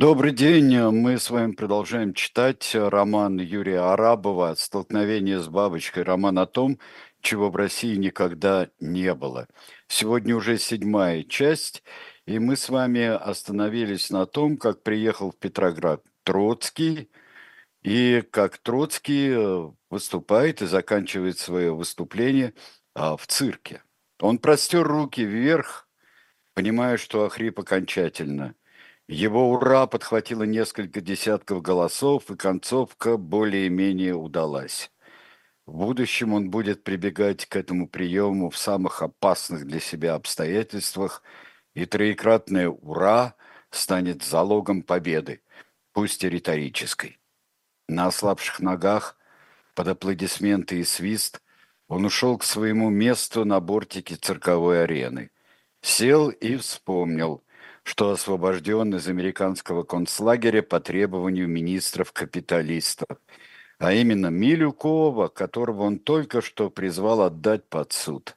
Добрый день. Мы с вами продолжаем читать роман Юрия Арабова «Столкновение с бабочкой». Роман о том, чего в России никогда не было. Сегодня уже седьмая часть, и мы с вами остановились на том, как приехал в Петроград Троцкий, и как Троцкий э, выступает и заканчивает свое выступление а, в цирке. Он простер руки вверх, понимая, что охрип окончательно – его «Ура» подхватило несколько десятков голосов, и концовка более-менее удалась. В будущем он будет прибегать к этому приему в самых опасных для себя обстоятельствах, и троекратное «Ура» станет залогом победы, пусть и риторической. На ослабших ногах, под аплодисменты и свист, он ушел к своему месту на бортике цирковой арены. Сел и вспомнил – что освобожден из американского концлагеря по требованию министров-капиталистов, а именно Милюкова, которого он только что призвал отдать под суд.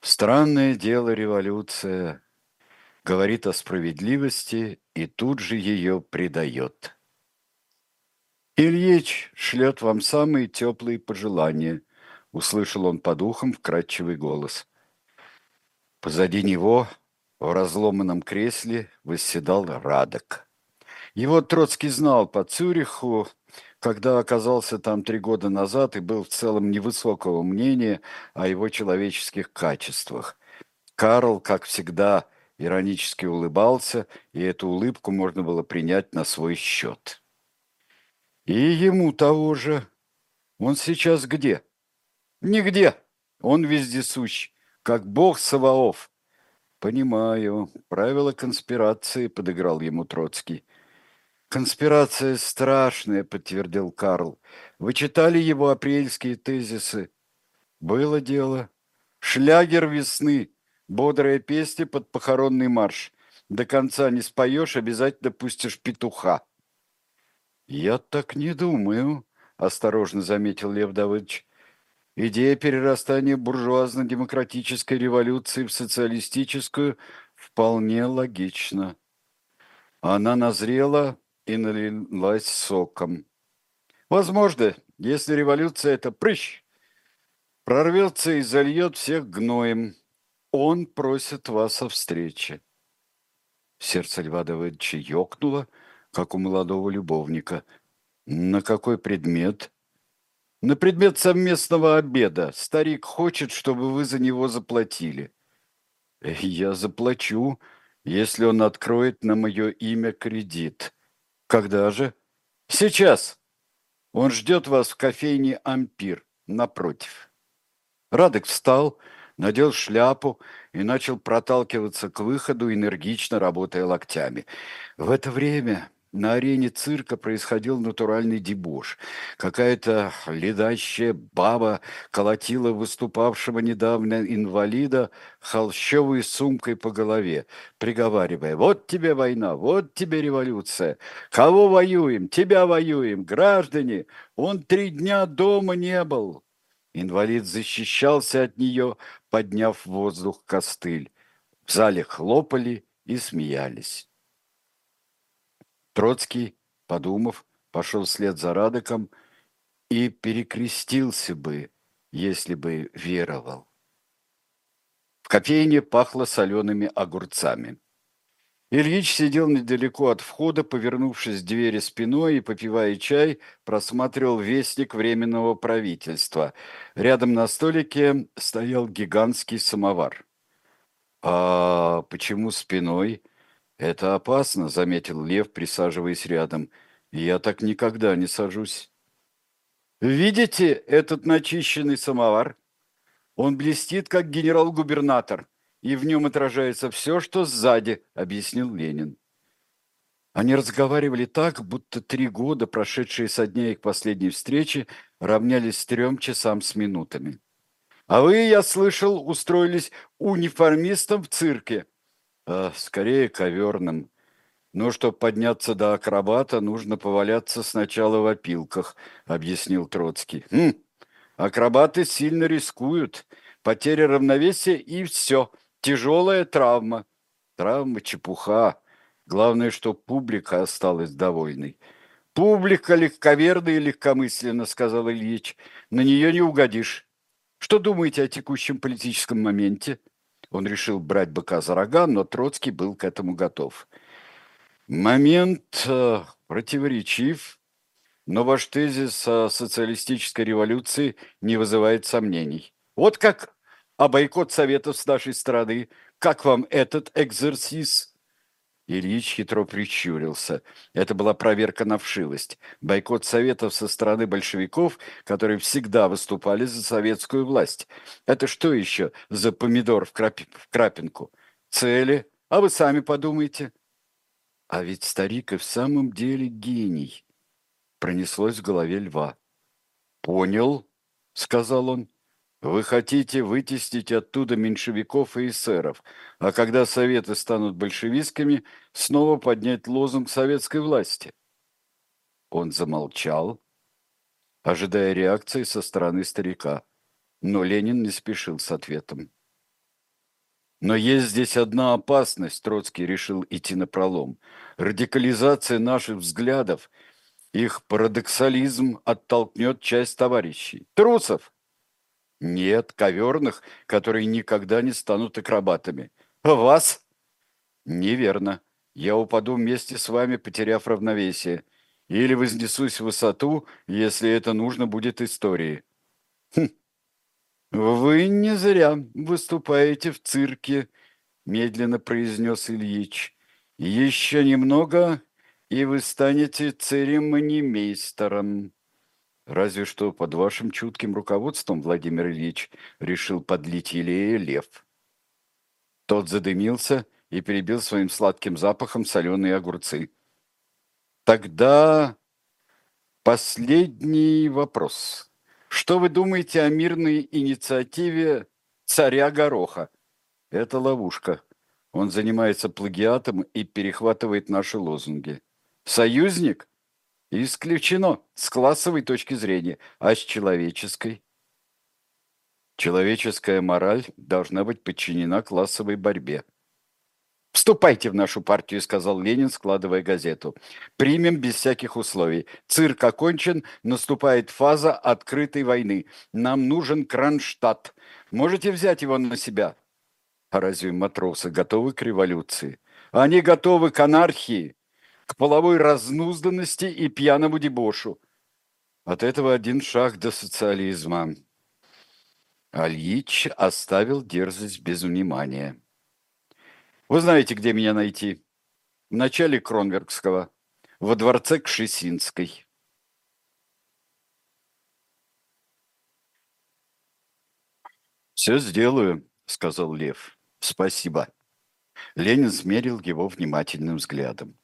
Странное дело революция говорит о справедливости и тут же ее предает. Ильич шлет вам самые теплые пожелания, услышал он по духам вкрадчивый голос. Позади него в разломанном кресле восседал Радок. Его Троцкий знал по Цюриху, когда оказался там три года назад и был в целом невысокого мнения о его человеческих качествах. Карл, как всегда, иронически улыбался, и эту улыбку можно было принять на свой счет. И ему того же. Он сейчас где? Нигде. Он вездесущ, как бог Саваоф. «Понимаю. Правила конспирации», — подыграл ему Троцкий. «Конспирация страшная», — подтвердил Карл. «Вы читали его апрельские тезисы?» «Было дело. Шлягер весны. Бодрая песня под похоронный марш. До конца не споешь, обязательно пустишь петуха». «Я так не думаю», — осторожно заметил Лев Давыдович. Идея перерастания буржуазно-демократической революции в социалистическую вполне логична. Она назрела и налилась соком. Возможно, если революция – это прыщ, прорвется и зальет всех гноем. Он просит вас о встрече. Сердце Льва Давыдовича ёкнуло, как у молодого любовника. На какой предмет? На предмет совместного обеда. Старик хочет, чтобы вы за него заплатили. Я заплачу, если он откроет на мое имя кредит. Когда же? Сейчас. Он ждет вас в кофейне «Ампир» напротив. Радок встал, надел шляпу и начал проталкиваться к выходу, энергично работая локтями. В это время на арене цирка происходил натуральный дебош. Какая-то ледащая баба колотила выступавшего недавно инвалида холщовой сумкой по голове, приговаривая «Вот тебе война, вот тебе революция! Кого воюем? Тебя воюем! Граждане! Он три дня дома не был!» Инвалид защищался от нее, подняв в воздух костыль. В зале хлопали и смеялись. Троцкий, подумав, пошел вслед за Радоком и перекрестился бы, если бы веровал. В кофейне пахло солеными огурцами. Ильич сидел недалеко от входа, повернувшись к двери спиной и, попивая чай, просматривал вестник Временного правительства. Рядом на столике стоял гигантский самовар. «А почему спиной?» «Это опасно», — заметил Лев, присаживаясь рядом. «Я так никогда не сажусь». «Видите этот начищенный самовар? Он блестит, как генерал-губернатор, и в нем отражается все, что сзади», — объяснил Ленин. Они разговаривали так, будто три года, прошедшие со дня их последней встречи, равнялись трем часам с минутами. «А вы, я слышал, устроились униформистом в цирке», а, скорее коверным. Но чтобы подняться до акробата, нужно поваляться сначала в опилках, объяснил Троцкий. Хм, акробаты сильно рискуют. Потеря равновесия и все. Тяжелая травма. Травма чепуха. Главное, что публика осталась довольной. «Публика легковерна и легкомысленно», — сказал Ильич. «На нее не угодишь. Что думаете о текущем политическом моменте?» Он решил брать быка за рога, но Троцкий был к этому готов. Момент э, противоречив, но ваш тезис о социалистической революции не вызывает сомнений. Вот как а бойкот советов с нашей стороны. Как вам этот экзерсис? Ильич хитро прищурился. Это была проверка на вшивость. Бойкот советов со стороны большевиков, которые всегда выступали за советскую власть. Это что еще за помидор в, крап... в крапинку? Цели? А вы сами подумайте. А ведь старик и в самом деле гений. Пронеслось в голове льва. «Понял», — сказал он. Вы хотите вытеснить оттуда меньшевиков и эсеров, а когда советы станут большевистскими, снова поднять лозунг советской власти. Он замолчал, ожидая реакции со стороны старика, но Ленин не спешил с ответом. Но есть здесь одна опасность, Троцкий решил идти на пролом. Радикализация наших взглядов, их парадоксализм оттолкнет часть товарищей. Трусов! Нет, коверных, которые никогда не станут акробатами. Вас? Неверно. Я упаду вместе с вами, потеряв равновесие. Или вознесусь в высоту, если это нужно будет истории. Хм. Вы не зря выступаете в цирке, медленно произнес Ильич. Еще немного, и вы станете церемонимейстером. Разве что под вашим чутким руководством, Владимир Ильич, решил подлить елея лев. Тот задымился и перебил своим сладким запахом соленые огурцы. Тогда последний вопрос. Что вы думаете о мирной инициативе царя Гороха? Это ловушка. Он занимается плагиатом и перехватывает наши лозунги. Союзник? Исключено с классовой точки зрения, а с человеческой? Человеческая мораль должна быть подчинена классовой борьбе. «Вступайте в нашу партию», — сказал Ленин, складывая газету. «Примем без всяких условий. Цирк окончен, наступает фаза открытой войны. Нам нужен Кронштадт. Можете взять его на себя». А разве матросы готовы к революции? Они готовы к анархии к половой разнузданности и пьяному дебошу. От этого один шаг до социализма. Ильич оставил дерзость без внимания. Вы знаете, где меня найти? В начале Кронверкского, во дворце Кшесинской. «Все сделаю», — сказал Лев. «Спасибо». Ленин смерил его внимательным взглядом.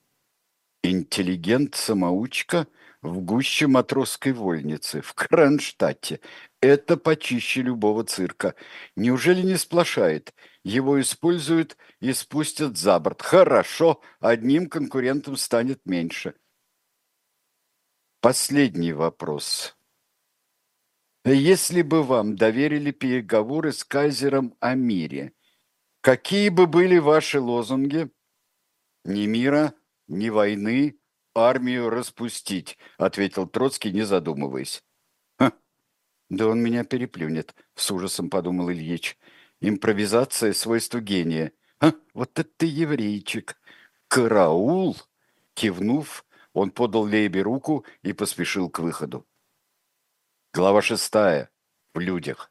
Интеллигент-самоучка в гуще матросской вольницы, в Кронштадте. Это почище любого цирка. Неужели не сплошает? Его используют и спустят за борт. Хорошо, одним конкурентом станет меньше. Последний вопрос. Если бы вам доверили переговоры с кайзером о мире, какие бы были ваши лозунги? Не мира, ни войны, армию распустить», — ответил Троцкий, не задумываясь. «Ха, да он меня переплюнет», — с ужасом подумал Ильич. «Импровизация — свойство гения. А, вот это ты еврейчик! Караул!» Кивнув, он подал Лейбе руку и поспешил к выходу. Глава шестая. В людях.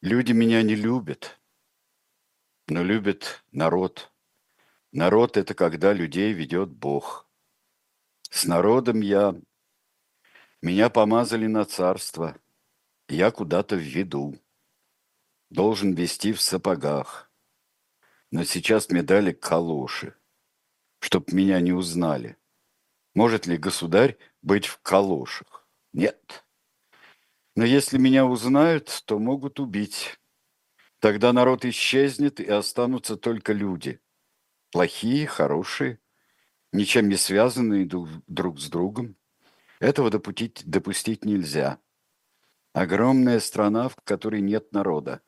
Люди меня не любят, но любит народ. Народ – это когда людей ведет Бог. С народом я... Меня помазали на царство. Я куда-то в виду. Должен вести в сапогах. Но сейчас мне дали калоши, чтоб меня не узнали. Может ли государь быть в калошах? Нет. Но если меня узнают, то могут убить. Тогда народ исчезнет, и останутся только люди – плохие, хорошие, ничем не связанные друг с другом. Этого допустить, допустить нельзя. Огромная страна, в которой нет народа.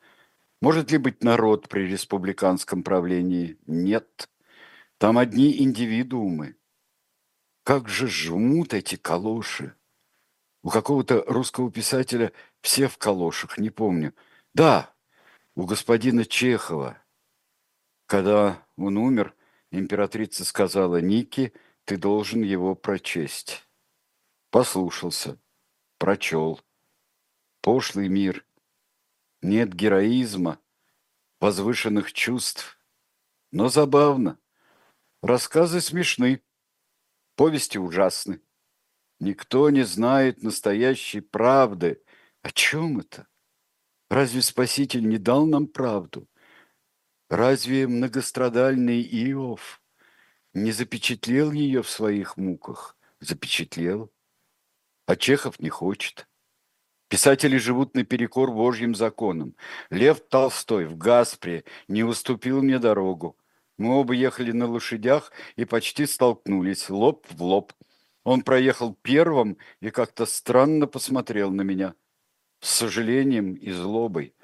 Может ли быть народ при республиканском правлении? Нет. Там одни индивидуумы. Как же жмут эти калоши. У какого-то русского писателя все в калошах, не помню. Да, у господина Чехова. Когда он умер, императрица сказала, Ники, ты должен его прочесть. Послушался, прочел. Пошлый мир. Нет героизма, возвышенных чувств. Но забавно. Рассказы смешны, повести ужасны. Никто не знает настоящей правды. О чем это? Разве Спаситель не дал нам правду? Разве многострадальный Иов не запечатлел ее в своих муках? Запечатлел. А Чехов не хочет. Писатели живут наперекор Божьим законам. Лев Толстой в Гаспре не уступил мне дорогу. Мы оба ехали на лошадях и почти столкнулись, лоб в лоб. Он проехал первым и как-то странно посмотрел на меня. С сожалением и злобой.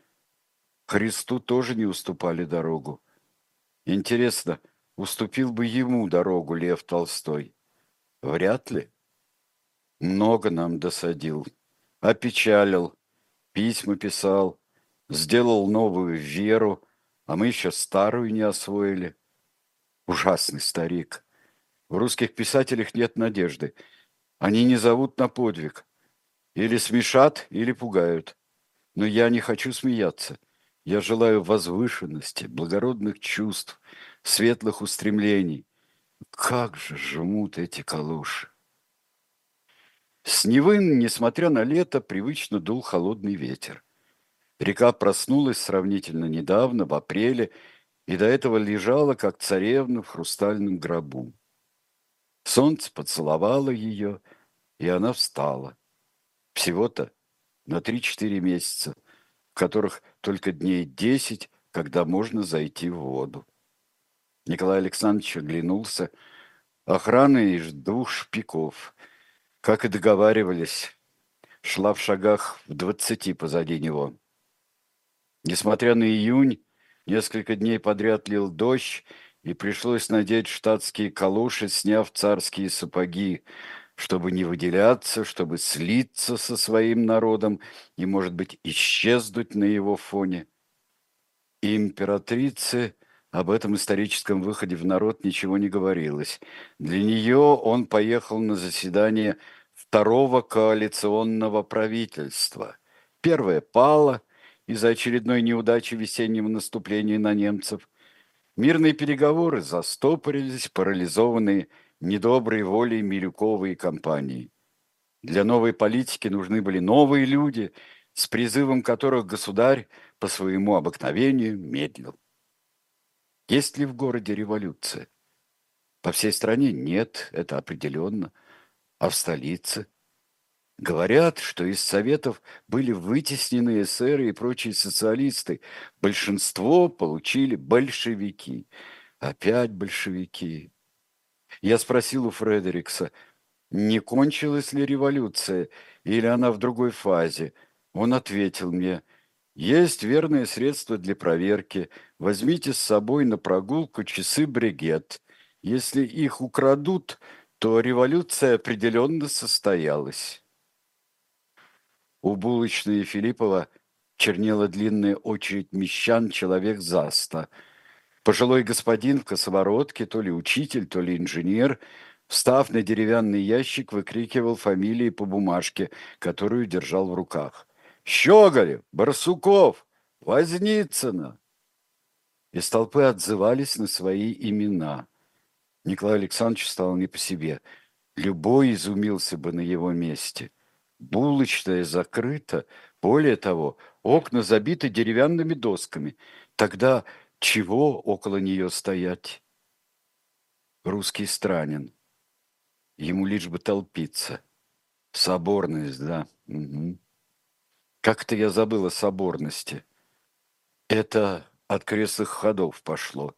Христу тоже не уступали дорогу. Интересно, уступил бы ему дорогу Лев Толстой? Вряд ли. Много нам досадил. Опечалил, письма писал, сделал новую веру, а мы еще старую не освоили. Ужасный старик. В русских писателях нет надежды. Они не зовут на подвиг. Или смешат, или пугают. Но я не хочу смеяться. Я желаю возвышенности, благородных чувств, светлых устремлений. Как же жмут эти калоши! С Невы, несмотря на лето, привычно дул холодный ветер. Река проснулась сравнительно недавно, в апреле, и до этого лежала, как царевна в хрустальном гробу. Солнце поцеловало ее, и она встала. Всего-то на три-четыре месяца, которых только дней десять, когда можно зайти в воду. Николай Александрович оглянулся. Охрана из двух шпиков. Как и договаривались, шла в шагах в двадцати позади него. Несмотря на июнь, Несколько дней подряд лил дождь, и пришлось надеть штатские калоши, сняв царские сапоги, чтобы не выделяться, чтобы слиться со своим народом и, может быть, исчезнуть на его фоне. И императрице об этом историческом выходе в народ ничего не говорилось. Для нее он поехал на заседание второго коалиционного правительства. Первое пало, из-за очередной неудачи весеннего наступления на немцев. Мирные переговоры застопорились, парализованные недоброй волей Милюкова и компании. Для новой политики нужны были новые люди, с призывом которых государь по своему обыкновению медлил. Есть ли в городе революция? По всей стране нет, это определенно. А в столице? Говорят, что из Советов были вытеснены эсеры и прочие социалисты. Большинство получили большевики. Опять большевики. Я спросил у Фредерикса, не кончилась ли революция, или она в другой фазе. Он ответил мне, есть верное средство для проверки. Возьмите с собой на прогулку часы бригет. Если их украдут, то революция определенно состоялась. У булочной Филиппова чернела длинная очередь мещан человек за ста. Пожилой господин в косоворотке, то ли учитель, то ли инженер, встав на деревянный ящик, выкрикивал фамилии по бумажке, которую держал в руках. «Щеголев! Барсуков! Возницына!» Из толпы отзывались на свои имена. Николай Александрович стал не по себе. Любой изумился бы на его месте – Булочная закрыта. Более того, окна забиты деревянными досками. Тогда чего около нее стоять? Русский странен. Ему лишь бы толпиться. Соборность, да. Угу. Как-то я забыл о соборности. Это от крестных ходов пошло,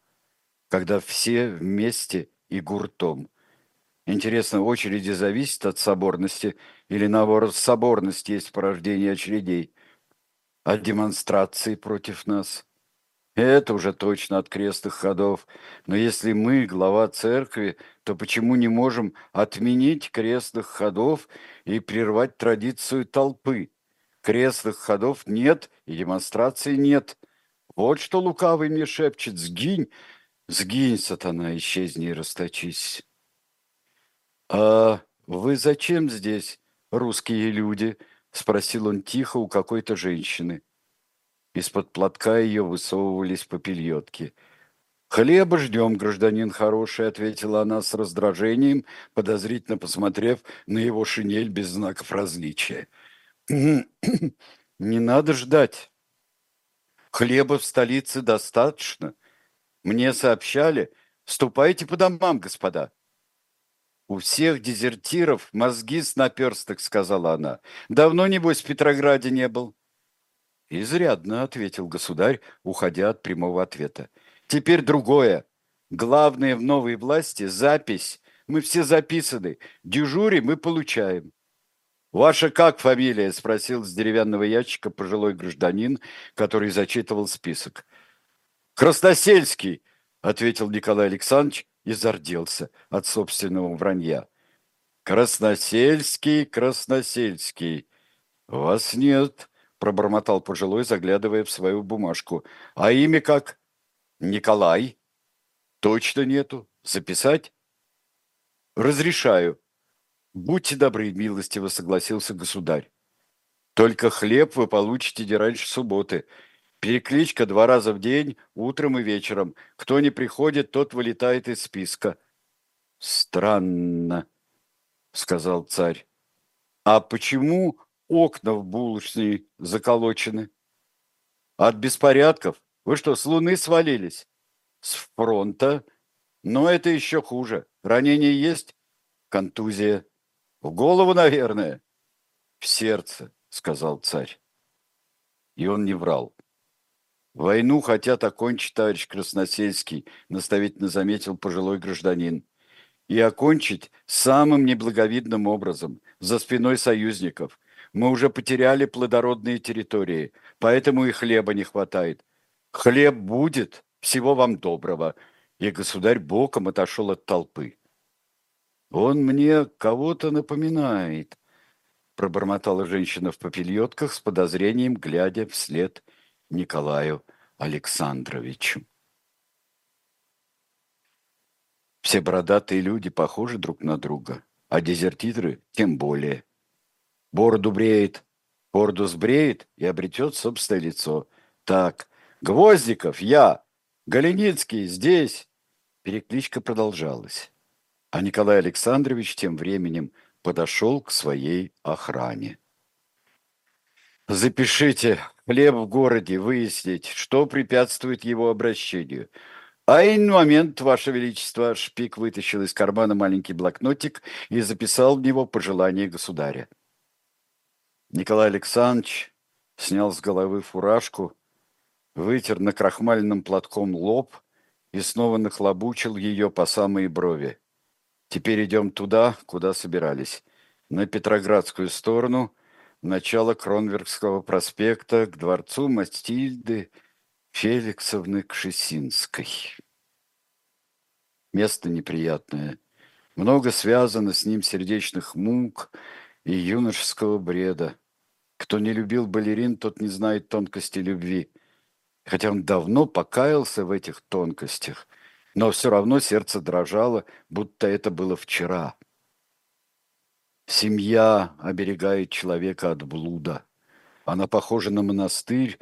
когда все вместе и гуртом – Интересно, очереди зависят от соборности или, наоборот, соборность есть порождение очередей? От демонстрации против нас – Это уже точно от крестных ходов. Но если мы глава церкви, то почему не можем отменить крестных ходов и прервать традицию толпы? Крестных ходов нет и демонстрации нет. Вот что лукавый мне шепчет. Сгинь, сгинь, сатана, исчезни и расточись. А вы зачем здесь, русские люди? Спросил он тихо у какой-то женщины. Из-под платка ее высовывались попельотки. «Хлеба ждем, гражданин хороший», — ответила она с раздражением, подозрительно посмотрев на его шинель без знаков различия. «Не надо ждать. Хлеба в столице достаточно. Мне сообщали. Ступайте по домам, господа». «У всех дезертиров мозги с наперсток», — сказала она. «Давно, небось, в Петрограде не был». «Изрядно», — ответил государь, уходя от прямого ответа. «Теперь другое. Главное в новой власти – запись. Мы все записаны. Дежури мы получаем». «Ваша как фамилия?» – спросил с деревянного ящика пожилой гражданин, который зачитывал список. «Красносельский», – ответил Николай Александрович и зарделся от собственного вранья. «Красносельский, Красносельский. Вас нет», пробормотал пожилой, заглядывая в свою бумажку. А имя как? Николай. Точно нету. Записать? Разрешаю. Будьте добры, милостиво согласился государь. Только хлеб вы получите не раньше субботы. Перекличка два раза в день, утром и вечером. Кто не приходит, тот вылетает из списка. Странно, сказал царь. А почему окна в булочной заколочены. От беспорядков? Вы что, с луны свалились? С фронта? Но это еще хуже. Ранение есть? Контузия. В голову, наверное. В сердце, сказал царь. И он не врал. Войну хотят окончить, товарищ Красносельский, наставительно заметил пожилой гражданин. И окончить самым неблаговидным образом, за спиной союзников – мы уже потеряли плодородные территории, поэтому и хлеба не хватает. Хлеб будет, всего вам доброго. И государь боком отошел от толпы. Он мне кого-то напоминает, пробормотала женщина в попельотках с подозрением, глядя вслед Николаю Александровичу. Все бородатые люди похожи друг на друга, а дезертиры тем более – Бороду бреет, бороду сбреет и обретет собственное лицо. Так, Гвоздиков, я, Галеницкий, здесь. Перекличка продолжалась. А Николай Александрович тем временем подошел к своей охране. Запишите хлеб в городе, выяснить, что препятствует его обращению. А ин момент, Ваше Величество, Шпик вытащил из кармана маленький блокнотик и записал в него пожелание государя. Николай Александрович снял с головы фуражку, вытер на крахмальным платком лоб и снова нахлобучил ее по самые брови. Теперь идем туда, куда собирались. На Петроградскую сторону, начало Кронверкского проспекта, к дворцу Мастильды Феликсовны Кшесинской. Место неприятное. Много связано с ним сердечных мук и юношеского бреда. Кто не любил балерин, тот не знает тонкости любви. Хотя он давно покаялся в этих тонкостях, но все равно сердце дрожало, будто это было вчера. Семья оберегает человека от блуда. Она похожа на монастырь,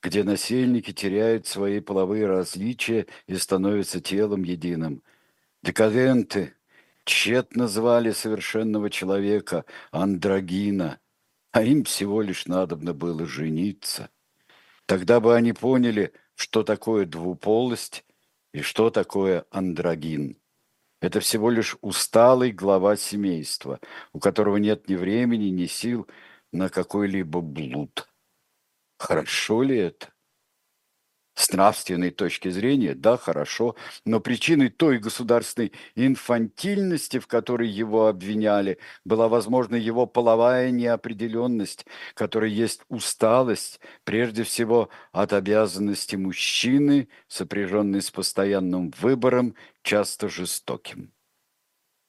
где насельники теряют свои половые различия и становятся телом единым. Декаденты тщетно звали совершенного человека андрогина – а им всего лишь надобно было жениться. Тогда бы они поняли, что такое двуполость и что такое андрогин. Это всего лишь усталый глава семейства, у которого нет ни времени, ни сил на какой-либо блуд. Хорошо ли это? С нравственной точки зрения, да, хорошо, но причиной той государственной инфантильности, в которой его обвиняли, была, возможно, его половая неопределенность, которая есть усталость, прежде всего, от обязанности мужчины, сопряженной с постоянным выбором, часто жестоким.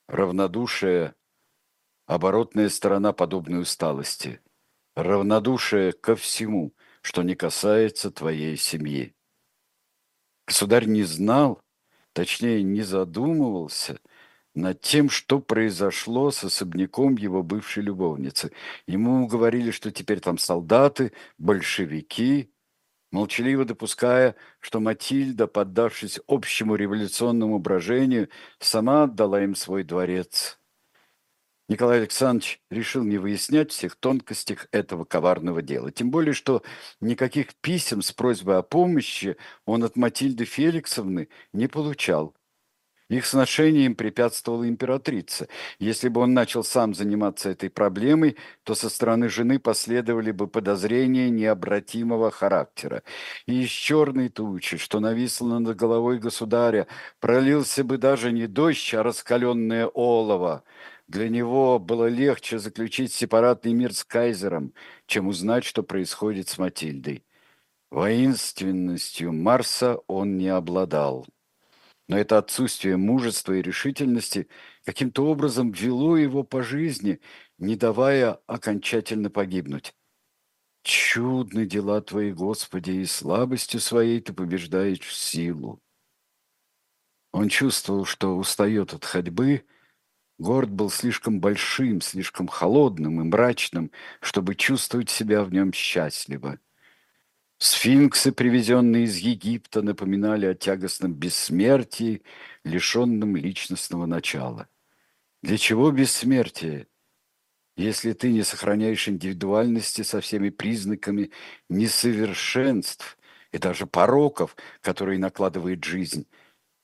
Равнодушие – оборотная сторона подобной усталости. Равнодушие ко всему, что не касается твоей семьи. Государь не знал, точнее не задумывался над тем, что произошло с особняком его бывшей любовницы. Ему говорили, что теперь там солдаты, большевики, молчаливо допуская, что Матильда, поддавшись общему революционному брожению, сама отдала им свой дворец. Николай Александрович решил не выяснять всех тонкостей этого коварного дела. Тем более, что никаких писем с просьбой о помощи он от Матильды Феликсовны не получал. Их сношением препятствовала императрица. Если бы он начал сам заниматься этой проблемой, то со стороны жены последовали бы подозрения необратимого характера. И из черной тучи, что нависло над головой государя, пролился бы даже не дождь, а раскаленное олово. Для него было легче заключить сепаратный мир с кайзером, чем узнать, что происходит с Матильдой. Воинственностью Марса он не обладал. Но это отсутствие мужества и решительности каким-то образом вело его по жизни, не давая окончательно погибнуть. Чудны дела Твои, Господи, и слабостью своей Ты побеждаешь силу. Он чувствовал, что устает от ходьбы, Город был слишком большим, слишком холодным и мрачным, чтобы чувствовать себя в нем счастливо. Сфинксы, привезенные из Египта, напоминали о тягостном бессмертии, лишенном личностного начала. Для чего бессмертие, если ты не сохраняешь индивидуальности со всеми признаками несовершенств и даже пороков, которые накладывает жизнь?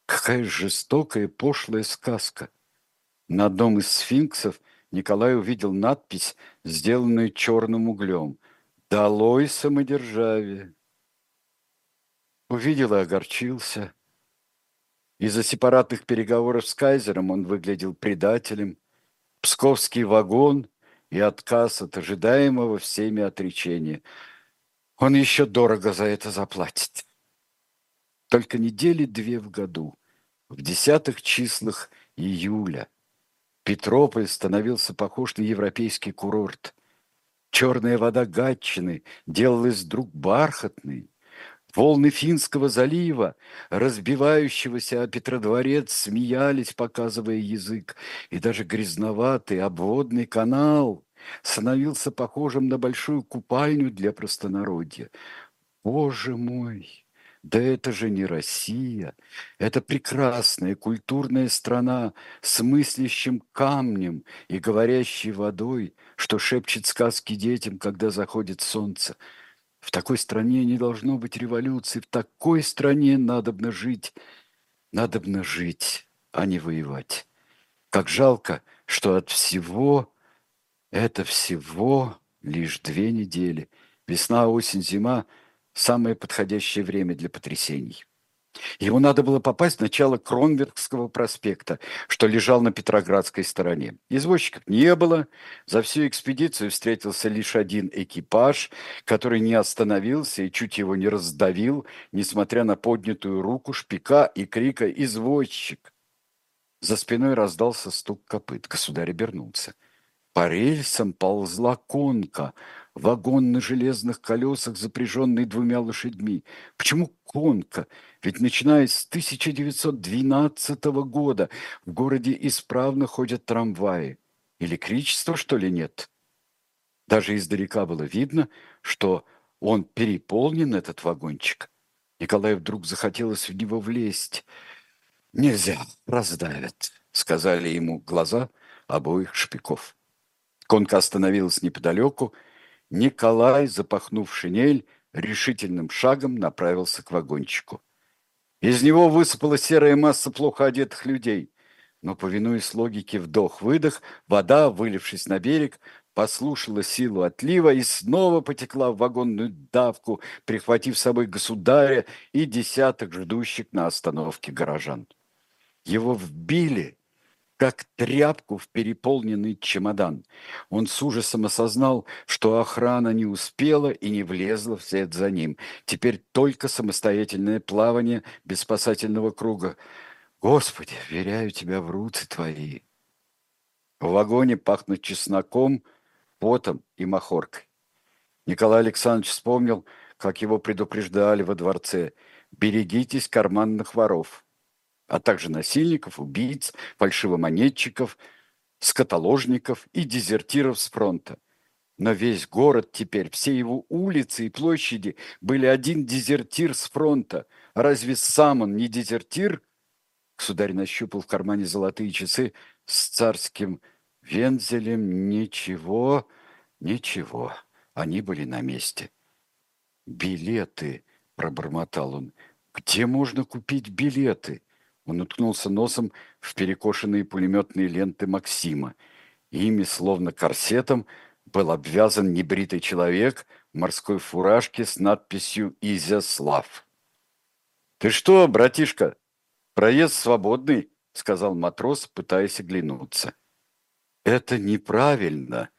Какая жестокая пошлая сказка! На одном из сфинксов Николай увидел надпись, сделанную черным углем «Долой самодержавие». Увидел и огорчился. Из-за сепаратных переговоров с кайзером он выглядел предателем. Псковский вагон и отказ от ожидаемого всеми отречения. Он еще дорого за это заплатит. Только недели две в году, в десятых числах июля – Петрополь становился похож на европейский курорт. Черная вода Гатчины делалась вдруг бархатной. Волны Финского залива, разбивающегося о Петродворец, смеялись, показывая язык, и даже грязноватый обводный канал становился похожим на большую купальню для простонародья. Боже мой! Да это же не Россия. Это прекрасная культурная страна с мыслящим камнем и говорящей водой, что шепчет сказки детям, когда заходит солнце. В такой стране не должно быть революции, в такой стране надобно жить. Надобно жить, а не воевать. Как жалко, что от всего, это всего лишь две недели. Весна, осень, зима – самое подходящее время для потрясений. Ему надо было попасть в начало Кронверкского проспекта, что лежал на Петроградской стороне. Извозчиков не было. За всю экспедицию встретился лишь один экипаж, который не остановился и чуть его не раздавил, несмотря на поднятую руку шпика и крика «Извозчик!». За спиной раздался стук копыт. Государь обернулся. По рельсам ползла конка, вагон на железных колесах, запряженный двумя лошадьми. Почему конка? Ведь начиная с 1912 года в городе исправно ходят трамваи. Электричества, что ли, нет? Даже издалека было видно, что он переполнен, этот вагончик. Николаю вдруг захотелось в него влезть. «Нельзя, раздавят», — сказали ему глаза обоих шпиков. Конка остановилась неподалеку, Николай, запахнув шинель, решительным шагом направился к вагончику. Из него высыпала серая масса плохо одетых людей, но, повинуясь логике вдох-выдох, вода, вылившись на берег, послушала силу отлива и снова потекла в вагонную давку, прихватив с собой государя и десяток ждущих на остановке горожан. Его вбили, как тряпку в переполненный чемодан. Он с ужасом осознал, что охрана не успела и не влезла вслед за ним. Теперь только самостоятельное плавание без спасательного круга. Господи, веряю тебя в руцы твои. В вагоне пахнут чесноком, потом и махоркой. Николай Александрович вспомнил, как его предупреждали во дворце. «Берегитесь карманных воров» а также насильников, убийц, фальшивомонетчиков, скотоложников и дезертиров с фронта. Но весь город теперь, все его улицы и площади были один дезертир с фронта. Разве сам он не дезертир? Государь нащупал в кармане золотые часы с царским вензелем. Ничего, ничего, они были на месте. «Билеты», — пробормотал он, — «где можно купить билеты?» Он уткнулся носом в перекошенные пулеметные ленты Максима. Ими, словно корсетом, был обвязан небритый человек в морской фуражке с надписью «Изяслав». «Ты что, братишка, проезд свободный?» — сказал матрос, пытаясь оглянуться. «Это неправильно.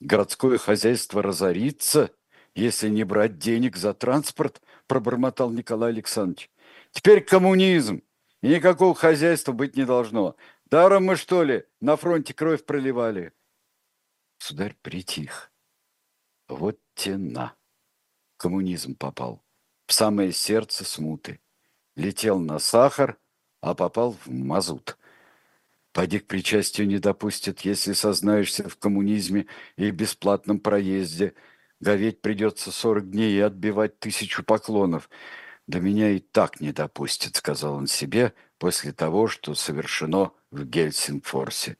Городское хозяйство разорится, если не брать денег за транспорт», — пробормотал Николай Александрович. «Теперь коммунизм. И никакого хозяйства быть не должно. Даром мы, что ли, на фронте кровь проливали? Сударь притих. Вот тена. Коммунизм попал. В самое сердце смуты. Летел на сахар, а попал в мазут. Поди к причастию не допустят, если сознаешься в коммунизме и бесплатном проезде. Говеть придется сорок дней и отбивать тысячу поклонов. «Да меня и так не допустят», — сказал он себе после того, что совершено в Гельсингфорсе.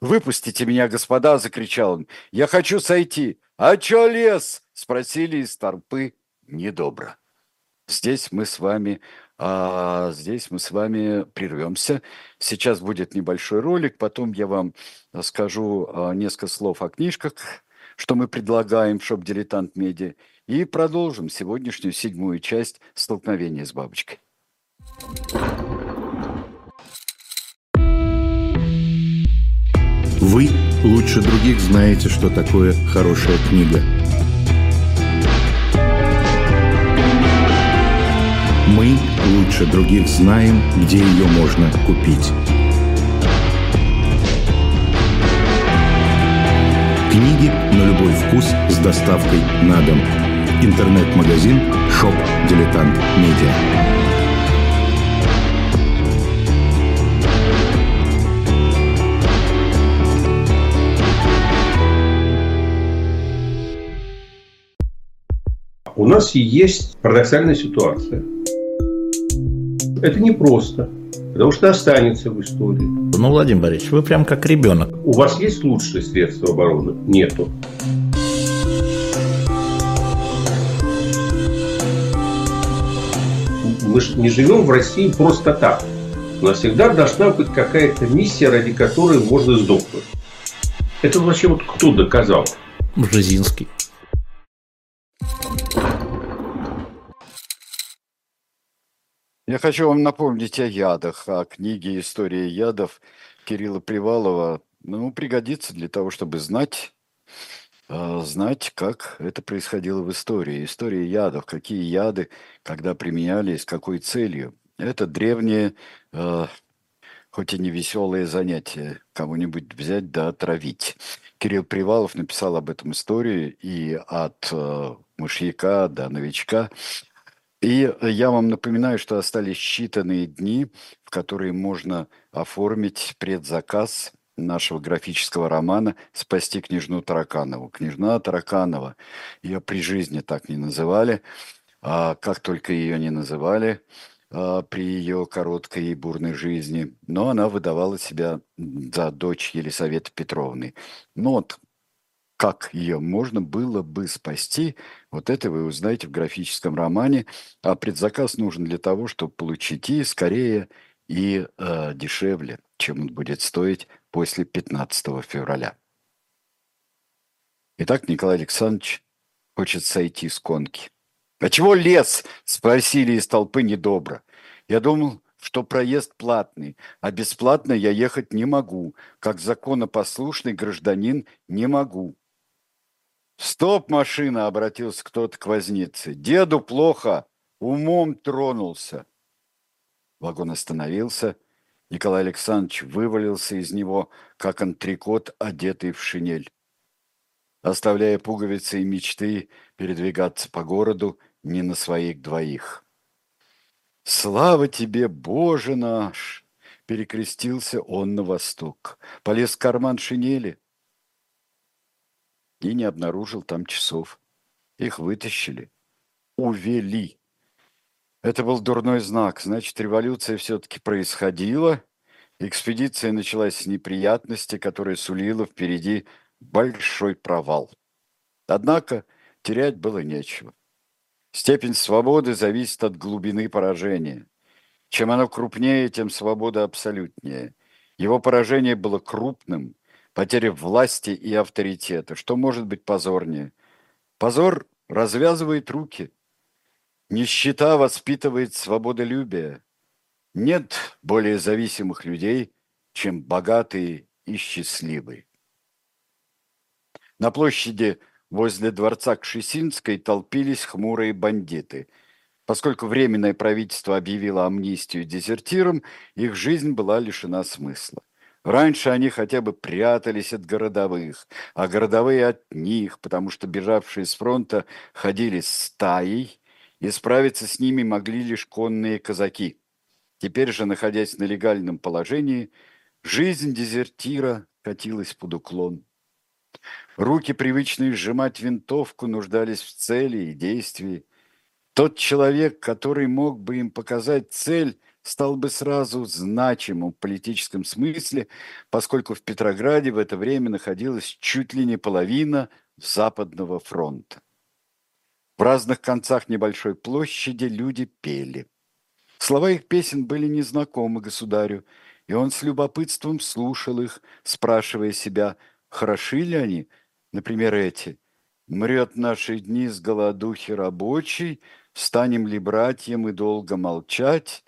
«Выпустите меня, господа!» — закричал он. «Я хочу сойти!» «А чё лез?» — спросили из толпы недобро. Здесь мы с вами, а, здесь мы с вами прервемся. Сейчас будет небольшой ролик, потом я вам скажу а, несколько слов о книжках, что мы предлагаем в Shop Diletant Media. И продолжим сегодняшнюю седьмую часть столкновения с бабочкой. Вы лучше других знаете, что такое хорошая книга. Мы лучше других знаем, где ее можно купить. Книги на любой вкус с доставкой на дом – Интернет-магазин Shop Дилетант Медиа. У нас есть парадоксальная ситуация. Это непросто, потому что останется в истории. Ну, Владимир Борисович, вы прям как ребенок. У вас есть лучшие средства обороны? Нету. Мы же не живем в России просто так. У нас всегда должна быть какая-то миссия, ради которой можно сдохнуть. Это вообще вот кто доказал? Бжезинский. Я хочу вам напомнить о ядах, о книге «История ядов» Кирилла Привалова. Ну, пригодится для того, чтобы знать, знать, как это происходило в истории. История ядов, какие яды, когда применяли, с какой целью. Это древнее, а, хоть и не веселое занятие, кого-нибудь взять да отравить. Кирилл Привалов написал об этом историю и от а, мышьяка до новичка. И я вам напоминаю, что остались считанные дни, в которые можно оформить предзаказ нашего графического романа «Спасти княжну Тараканову». Княжна Тараканова, ее при жизни так не называли, а как только ее не называли а, при ее короткой и бурной жизни, но она выдавала себя за дочь Елисаветы Петровны. Но вот как ее можно было бы спасти, вот это вы узнаете в графическом романе, а предзаказ нужен для того, чтобы получить и скорее, и э, дешевле, чем он будет стоить после 15 февраля. Итак, Николай Александрович хочет сойти с конки. «А чего лес?» – спросили из толпы недобро. Я думал, что проезд платный, а бесплатно я ехать не могу, как законопослушный гражданин не могу. «Стоп, машина!» – обратился кто-то к вознице. «Деду плохо, умом тронулся». Вагон остановился. Николай Александрович вывалился из него, как антрикот, одетый в шинель. Оставляя пуговицы и мечты передвигаться по городу не на своих двоих. «Слава тебе, Боже наш!» Перекрестился он на восток, полез в карман шинели и не обнаружил там часов. Их вытащили, увели. Это был дурной знак. Значит, революция все-таки происходила. Экспедиция началась с неприятности, которая сулила впереди большой провал. Однако терять было нечего. Степень свободы зависит от глубины поражения. Чем оно крупнее, тем свобода абсолютнее. Его поражение было крупным, потеря власти и авторитета. Что может быть позорнее? Позор развязывает руки. Нищета воспитывает свободолюбие. Нет более зависимых людей, чем богатые и счастливые. На площади Возле дворца Кшесинской толпились хмурые бандиты. Поскольку Временное правительство объявило амнистию дезертирам, их жизнь была лишена смысла. Раньше они хотя бы прятались от городовых, а городовые от них, потому что бежавшие с фронта ходили стаей, и справиться с ними могли лишь конные казаки. Теперь же, находясь на легальном положении, жизнь дезертира катилась под уклон. Руки, привычные сжимать винтовку, нуждались в цели и действии. Тот человек, который мог бы им показать цель, стал бы сразу значимым в политическом смысле, поскольку в Петрограде в это время находилась чуть ли не половина Западного фронта. В разных концах небольшой площади люди пели. Слова их песен были незнакомы государю, и он с любопытством слушал их, спрашивая себя – Хороши ли они, например, эти? Мрет наши дни с голодухи рабочий, Станем ли братьям и долго молчать?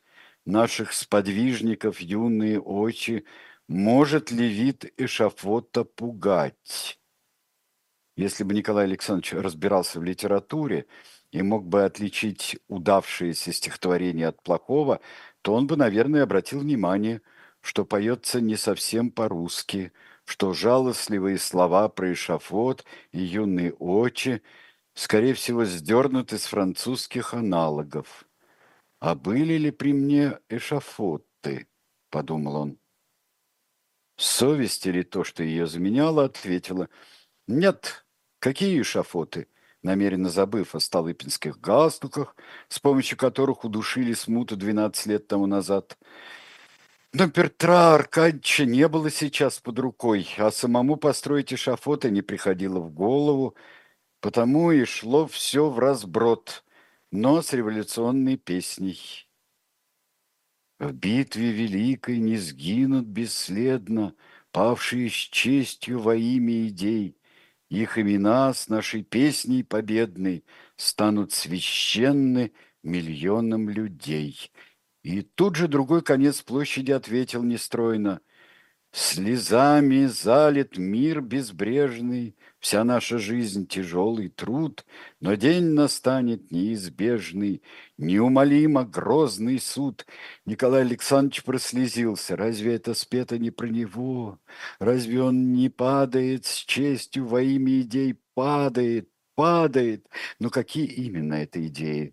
Наших сподвижников юные очи Может ли вид эшафота пугать? Если бы Николай Александрович разбирался в литературе и мог бы отличить удавшееся стихотворение от плохого, то он бы, наверное, обратил внимание, что поется не совсем по-русски – что жалостливые слова про эшафот и юные очи, скорее всего, сдернуты с французских аналогов. «А были ли при мне эшафоты?» – подумал он. Совесть или то, что ее заменяло, ответила «Нет, какие эшафоты?» намеренно забыв о столыпинских галстуках, с помощью которых удушили смуту 12 лет тому назад – но Петра Аркадьевича не было сейчас под рукой, а самому построить эшафоты не приходило в голову, потому и шло все в разброд, но с революционной песней. В битве великой не сгинут бесследно павшие с честью во имя идей. Их имена с нашей песней победной станут священны миллионам людей. И тут же другой конец площади ответил нестройно. Слезами залит мир безбрежный, Вся наша жизнь тяжелый труд, Но день настанет неизбежный, Неумолимо грозный суд. Николай Александрович прослезился. Разве это спето не про него? Разве он не падает с честью во имя идей? Падает, падает. Но какие именно это идеи?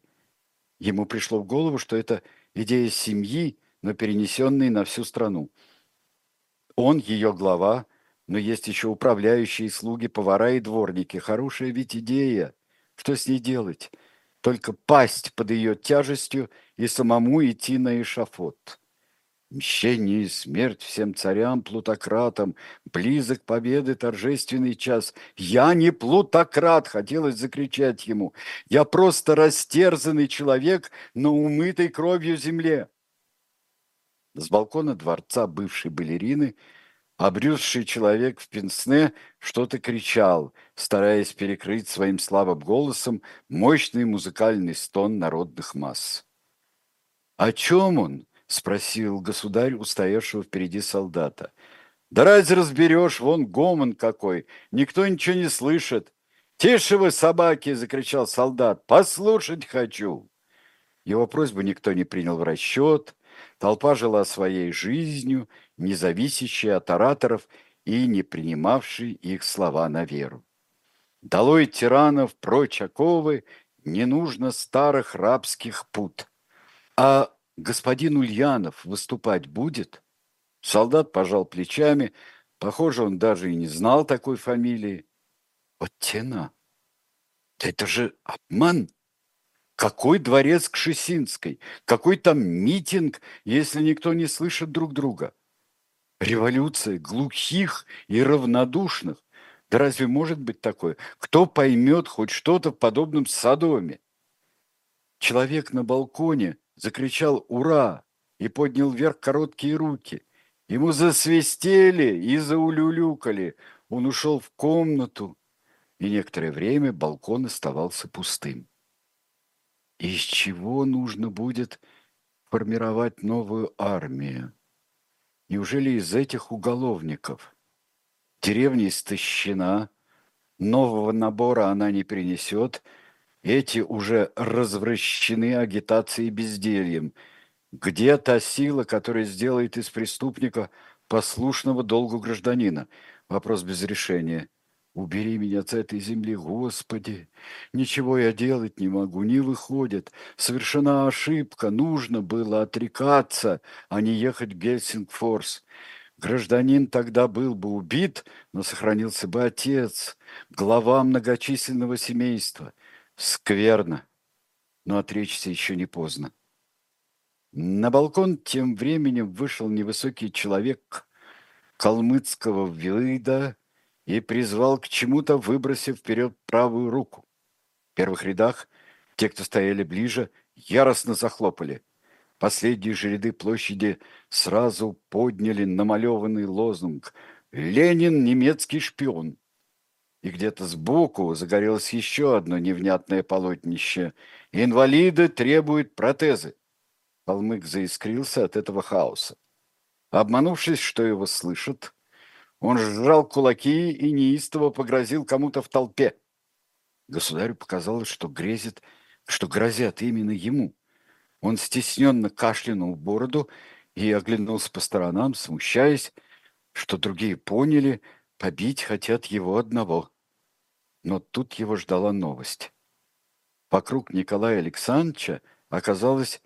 Ему пришло в голову, что это идея семьи, но перенесенной на всю страну. Он ее глава, но есть еще управляющие слуги, повара и дворники. Хорошая ведь идея. Что с ней делать? Только пасть под ее тяжестью и самому идти на эшафот. Мщение и смерть всем царям, плутократам, близок победы торжественный час. Я не плутократ, хотелось закричать ему. Я просто растерзанный человек на умытой кровью земле. С балкона дворца бывшей балерины Обрюзший человек в пенсне что-то кричал, стараясь перекрыть своим слабым голосом мощный музыкальный стон народных масс. «О чем он?» — спросил государь у стоявшего впереди солдата. «Да разве разберешь, вон гомон какой, никто ничего не слышит». «Тише вы, собаки!» — закричал солдат. «Послушать хочу!» Его просьбу никто не принял в расчет. Толпа жила своей жизнью, не зависящей от ораторов и не принимавшей их слова на веру. Долой тиранов, прочь оковы, не нужно старых рабских пут. А господин Ульянов выступать будет? Солдат пожал плечами. Похоже, он даже и не знал такой фамилии. Вот тена. Это же обман. Какой дворец Кшесинской? Какой там митинг, если никто не слышит друг друга? Революция глухих и равнодушных. Да разве может быть такое? Кто поймет хоть что-то в подобном Содоме? Человек на балконе закричал «Ура!» и поднял вверх короткие руки. Ему засвистели и заулюлюкали. Он ушел в комнату, и некоторое время балкон оставался пустым. Из чего нужно будет формировать новую армию? Неужели из этих уголовников? Деревня истощена, нового набора она не принесет, эти уже развращены агитацией и бездельем. Где та сила, которая сделает из преступника послушного долгу гражданина? Вопрос без решения. Убери меня с этой земли, Господи! Ничего я делать не могу, не выходит. Совершена ошибка, нужно было отрекаться, а не ехать в Гельсингфорс. Гражданин тогда был бы убит, но сохранился бы отец, глава многочисленного семейства. Скверно, но отречься еще не поздно. На балкон тем временем вышел невысокий человек калмыцкого вида, и призвал к чему-то, выбросив вперед правую руку. В первых рядах те, кто стояли ближе, яростно захлопали. Последние же ряды площади сразу подняли намалеванный лозунг «Ленин – немецкий шпион». И где-то сбоку загорелось еще одно невнятное полотнище «Инвалиды требуют протезы». Калмык заискрился от этого хаоса. Обманувшись, что его слышат, он сжал кулаки и неистово погрозил кому-то в толпе. Государю показалось, что грезит, что грозят именно ему. Он стесненно кашлянул бороду и оглянулся по сторонам, смущаясь, что другие поняли, побить хотят его одного. Но тут его ждала новость. Вокруг Николая Александровича оказалось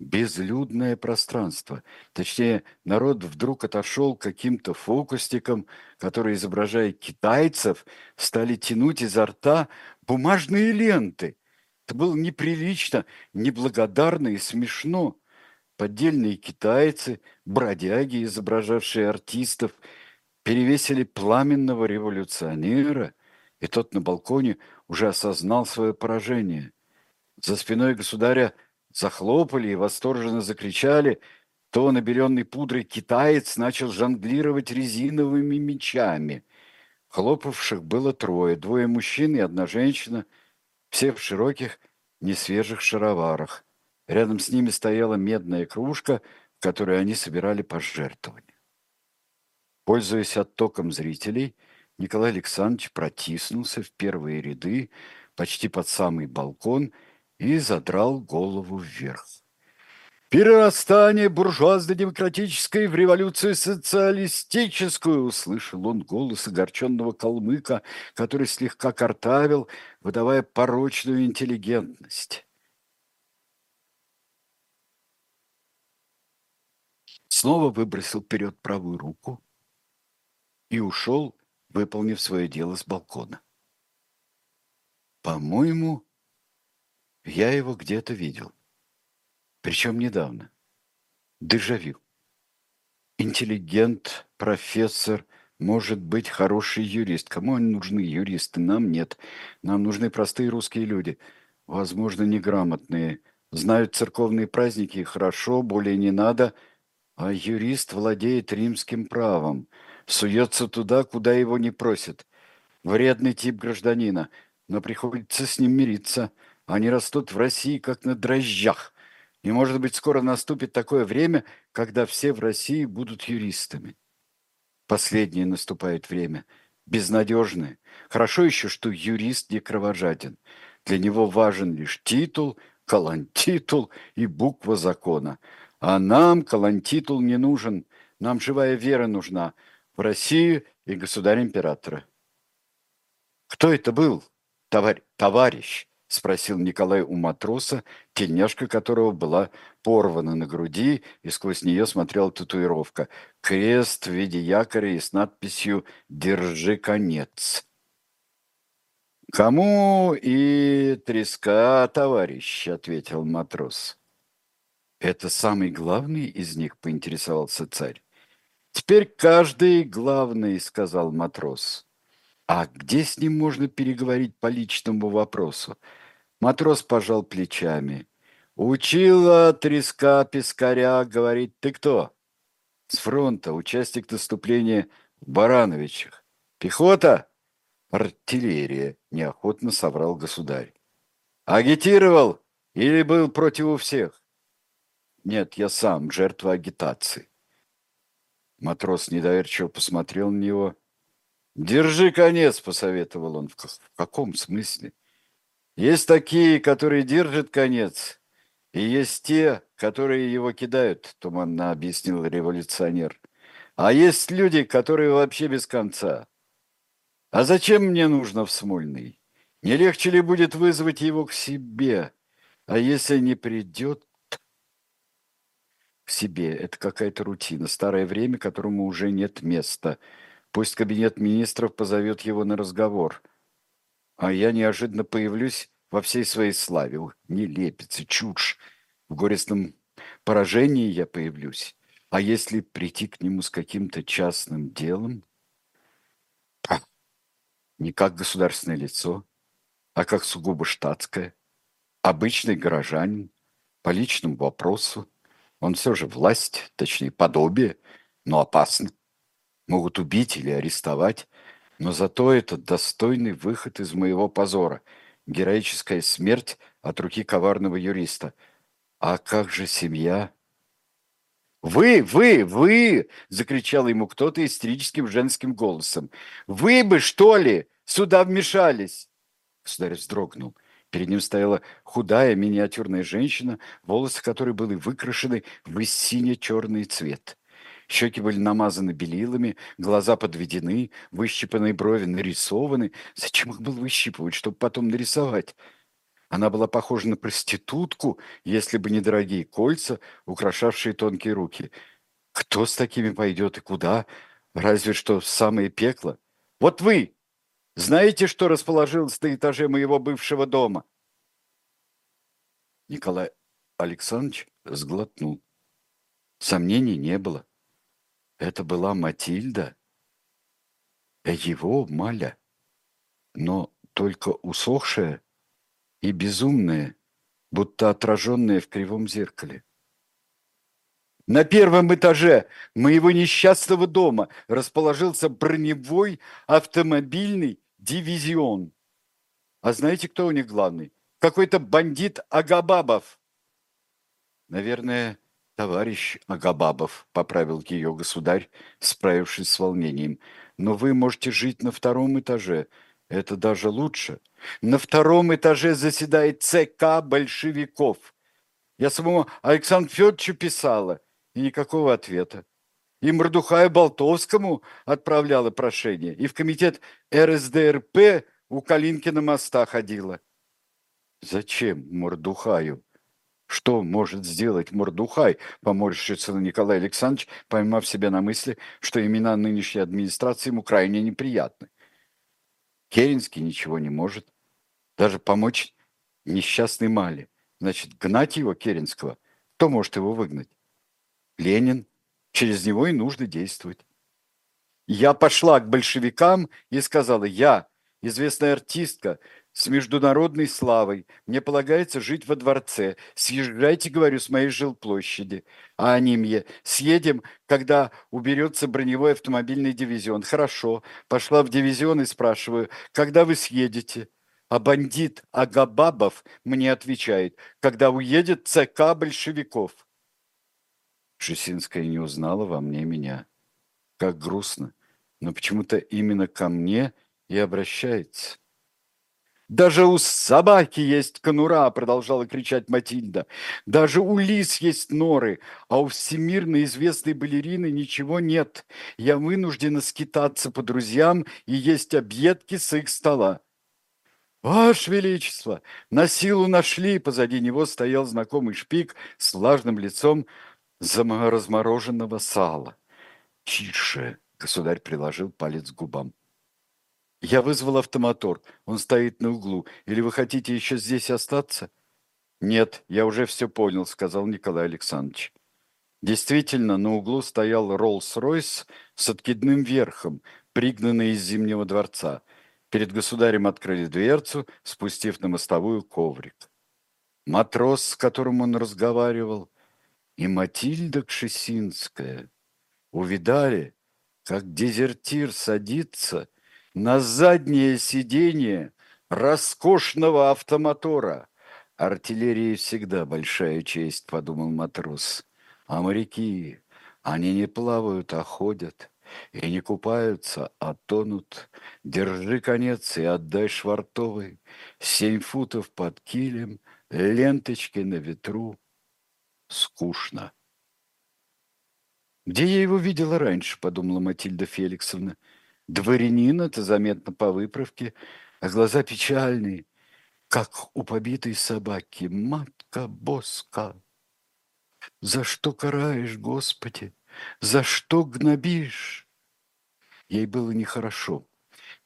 безлюдное пространство. Точнее, народ вдруг отошел к каким-то фокусникам, которые, изображая китайцев, стали тянуть изо рта бумажные ленты. Это было неприлично, неблагодарно и смешно. Поддельные китайцы, бродяги, изображавшие артистов, перевесили пламенного революционера, и тот на балконе уже осознал свое поражение. За спиной государя – захлопали и восторженно закричали, то набеленный пудрой китаец начал жонглировать резиновыми мечами. Хлопавших было трое, двое мужчин и одна женщина, все в широких, несвежих шароварах. Рядом с ними стояла медная кружка, в которой они собирали пожертвования. Пользуясь оттоком зрителей, Николай Александрович протиснулся в первые ряды, почти под самый балкон – и задрал голову вверх. «Перерастание буржуазно-демократической в революцию социалистическую!» Услышал он голос огорченного калмыка, который слегка картавил, выдавая порочную интеллигентность. Снова выбросил вперед правую руку и ушел, выполнив свое дело с балкона. «По-моему, я его где-то видел. Причем недавно. Дежавю. Интеллигент, профессор, может быть хороший юрист. Кому они нужны, юристы? Нам нет. Нам нужны простые русские люди. Возможно, неграмотные. Знают церковные праздники хорошо, более не надо. А юрист владеет римским правом. суется туда, куда его не просят. Вредный тип гражданина, но приходится с ним мириться. Они растут в России, как на дрожжах. И, может быть, скоро наступит такое время, когда все в России будут юристами. Последнее наступает время. Безнадежное. Хорошо еще, что юрист не кровожаден. Для него важен лишь титул, колонтитул и буква закона. А нам колонтитул не нужен. Нам живая вера нужна в Россию и государя-императора. Кто это был, товарищ? Спросил Николай у матроса, тельняшка которого была порвана на груди, и сквозь нее смотрела татуировка. Крест в виде якоря и с надписью «Держи конец». «Кому и треска, товарищ», — ответил матрос. «Это самый главный из них?» — поинтересовался царь. «Теперь каждый главный», — сказал матрос. «А где с ним можно переговорить по личному вопросу?» Матрос пожал плечами. «Учила треска пескаря, говорит, ты кто?» «С фронта, участник наступления в Барановичах». «Пехота?» «Артиллерия», – неохотно соврал государь. «Агитировал или был против всех?» «Нет, я сам, жертва агитации». Матрос недоверчиво посмотрел на него. «Держи конец», – посоветовал он. «В каком смысле?» «Есть такие, которые держат конец, и есть те, которые его кидают», – туманно объяснил революционер. «А есть люди, которые вообще без конца». А зачем мне нужно в Смольный? Не легче ли будет вызвать его к себе? А если не придет к себе, это какая-то рутина, старое время, которому уже нет места. Пусть кабинет министров позовет его на разговор. А я неожиданно появлюсь во всей своей славе. Не лепится, чушь. В горестном поражении я появлюсь. А если прийти к нему с каким-то частным делом? не как государственное лицо, а как сугубо штатское, обычный горожанин, по личному вопросу. Он все же власть, точнее подобие, но опасно. Могут убить или арестовать, но зато это достойный выход из моего позора, героическая смерть от руки коварного юриста. А как же семья? «Вы, вы, вы!» – закричал ему кто-то истерическим женским голосом. «Вы бы, что ли, сюда вмешались?» Государь вздрогнул. Перед ним стояла худая миниатюрная женщина, волосы которой были выкрашены в сине-черный цвет. Щеки были намазаны белилами, глаза подведены, выщипанные брови нарисованы. Зачем их было выщипывать, чтобы потом нарисовать? Она была похожа на проститутку, если бы не дорогие кольца, украшавшие тонкие руки. Кто с такими пойдет и куда? Разве что в самое пекло. Вот вы знаете, что расположилось на этаже моего бывшего дома? Николай Александрович сглотнул. Сомнений не было. Это была Матильда, его Маля, но только усохшая и безумное, будто отраженное в кривом зеркале. На первом этаже моего несчастного дома расположился броневой автомобильный дивизион. А знаете, кто у них главный? Какой-то бандит Агабабов. Наверное, товарищ Агабабов, поправил ее государь, справившись с волнением. Но вы можете жить на втором этаже. Это даже лучше. На втором этаже заседает ЦК большевиков. Я самому Александру Федоровичу писала, и никакого ответа. И Мордухаю Болтовскому отправляла прошение, и в комитет РСДРП у Калинкина моста ходила. Зачем Мордухаю? Что может сделать Мордухай, поморщится Николай Александрович, поймав себя на мысли, что имена нынешней администрации ему крайне неприятны. Керенский ничего не может. Даже помочь несчастной Мале. Значит, гнать его, Керенского, кто может его выгнать? Ленин. Через него и нужно действовать. Я пошла к большевикам и сказала, я, известная артистка, с международной славой. Мне полагается жить во дворце. Съезжайте, говорю, с моей жилплощади. А они мне, съедем, когда уберется броневой автомобильный дивизион. Хорошо. Пошла в дивизион и спрашиваю, когда вы съедете? А бандит Агабабов мне отвечает, когда уедет ЦК большевиков. Шесинская не узнала во мне меня. Как грустно. Но почему-то именно ко мне и обращается. Даже у собаки есть конура, продолжала кричать Матильда. Даже у лис есть норы, а у всемирно известной балерины ничего нет. Я вынуждена скитаться по друзьям и есть объедки с их стола. «Ваше Величество! На силу нашли!» Позади него стоял знакомый шпик с влажным лицом размороженного сала. «Тише!» — государь приложил палец к губам. Я вызвал автомотор. Он стоит на углу. Или вы хотите еще здесь остаться? Нет, я уже все понял, сказал Николай Александрович. Действительно, на углу стоял Роллс-Ройс с откидным верхом, пригнанный из Зимнего дворца. Перед государем открыли дверцу, спустив на мостовую коврик. Матрос, с которым он разговаривал, и Матильда Кшесинская увидали, как дезертир садится – на заднее сиденье роскошного автомотора. Артиллерии всегда большая честь, подумал матрос. А моряки, они не плавают, а ходят. И не купаются, а тонут. Держи конец и отдай швартовый. Семь футов под килем, ленточки на ветру. Скучно. Где я его видела раньше, подумала Матильда Феликсовна. Дворянин это заметно по выправке, а глаза печальные, как у побитой собаки. Матка боска, за что караешь, Господи? За что гнобишь? Ей было нехорошо.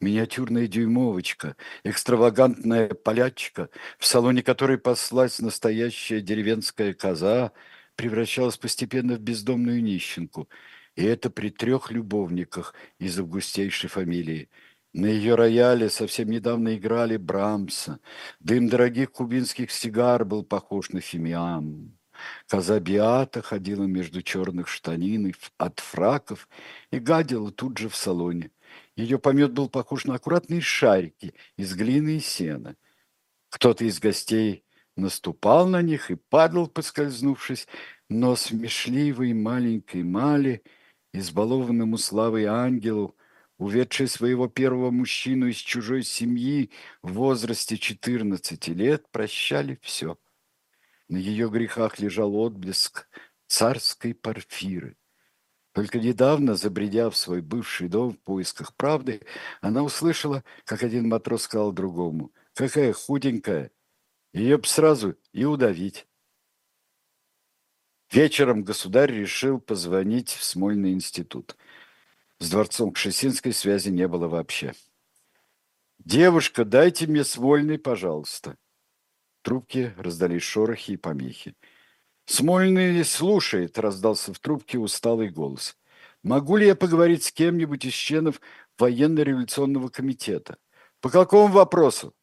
Миниатюрная дюймовочка, экстравагантная полячка, в салоне которой паслась настоящая деревенская коза, превращалась постепенно в бездомную нищенку – и это при трех любовниках из августейшей фамилии. На ее рояле совсем недавно играли Брамса. Дым дорогих кубинских сигар был похож на фимиам. Коза Биата ходила между черных штанин от фраков и гадила тут же в салоне. Ее помет был похож на аккуратные шарики из глины и сена. Кто-то из гостей наступал на них и падал, поскользнувшись, но смешливой маленькой Мали – избалованному славой ангелу, уведший своего первого мужчину из чужой семьи в возрасте 14 лет, прощали все. На ее грехах лежал отблеск царской парфиры. Только недавно, забредя в свой бывший дом в поисках правды, она услышала, как один матрос сказал другому, «Какая худенькая! Ее б сразу и удавить!» Вечером государь решил позвонить в Смольный институт. С дворцом Кшесинской связи не было вообще. «Девушка, дайте мне Смольный, пожалуйста». трубки раздались шорохи и помехи. «Смольный слушает», — раздался в трубке усталый голос. «Могу ли я поговорить с кем-нибудь из членов военно-революционного комитета?» «По какому вопросу?»